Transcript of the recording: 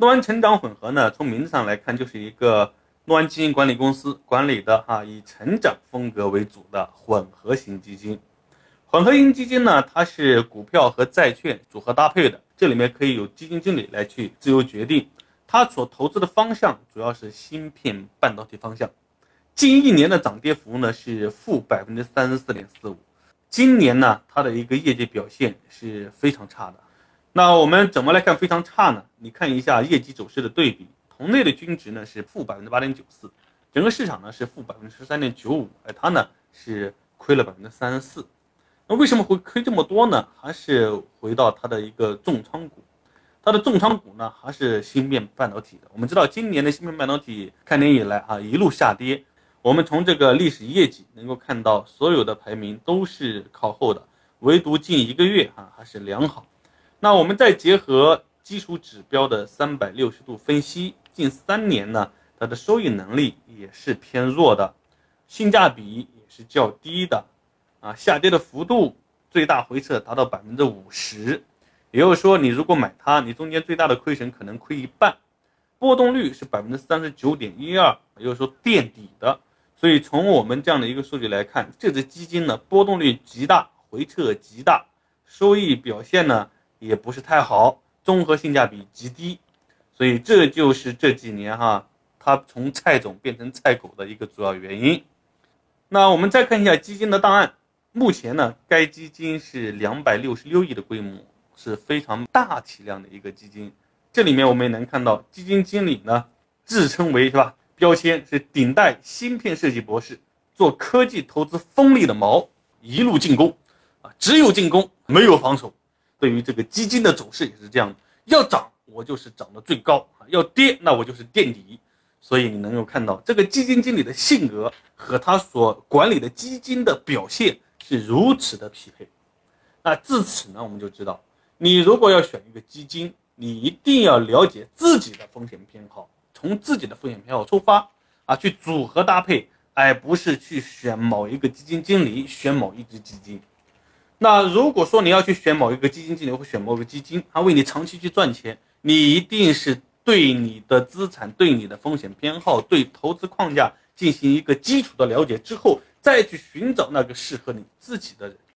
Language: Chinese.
诺安成长混合呢，从名字上来看就是一个诺安基金管理公司管理的啊以成长风格为主的混合型基金。混合型基金呢，它是股票和债券组合搭配的，这里面可以由基金经理来去自由决定。它所投资的方向主要是芯片半导体方向。近一年的涨跌幅呢是负百分之三十四点四五。今年呢，它的一个业绩表现是非常差的。那我们怎么来看非常差呢？你看一下业绩走势的对比，同类的均值呢是负百分之八点九四，整个市场呢是负百分之十三点九五，而它呢是亏了百分之三十四。那为什么会亏这么多呢？还是回到它的一个重仓股，它的重仓股呢还是芯片半导体的。我们知道今年的芯片半导体开年以来啊一路下跌。我们从这个历史业绩能够看到，所有的排名都是靠后的，唯独近一个月啊还是良好。那我们再结合基础指标的三百六十度分析，近三年呢，它的收益能力也是偏弱的，性价比也是较低的，啊，下跌的幅度最大回撤达到百分之五十，也就是说，你如果买它，你中间最大的亏损可能亏一半，波动率是百分之三十九点一二，也就是说垫底的。所以从我们这样的一个数据来看，这只基金呢波动率极大，回撤极大，收益表现呢也不是太好，综合性价比极低，所以这就是这几年哈它从菜种变成菜狗的一个主要原因。那我们再看一下基金的档案，目前呢该基金是两百六十六亿的规模，是非常大体量的一个基金。这里面我们也能看到，基金经理呢自称为是吧？标签是顶戴芯片设计博士，做科技投资锋利的矛，一路进攻，啊，只有进攻没有防守。对于这个基金的走势也是这样，要涨我就是涨得最高啊，要跌那我就是垫底。所以你能够看到这个基金经理的性格和他所管理的基金的表现是如此的匹配。那自此呢，我们就知道，你如果要选一个基金，你一定要了解自己的风险偏好。从自己的风险偏好出发啊，去组合搭配，而不是去选某一个基金经理，选某一只基金。那如果说你要去选某一个基金经理或选某个基金，他为你长期去赚钱，你一定是对你的资产、对你的风险偏好、对投资框架进行一个基础的了解之后，再去寻找那个适合你自己的人。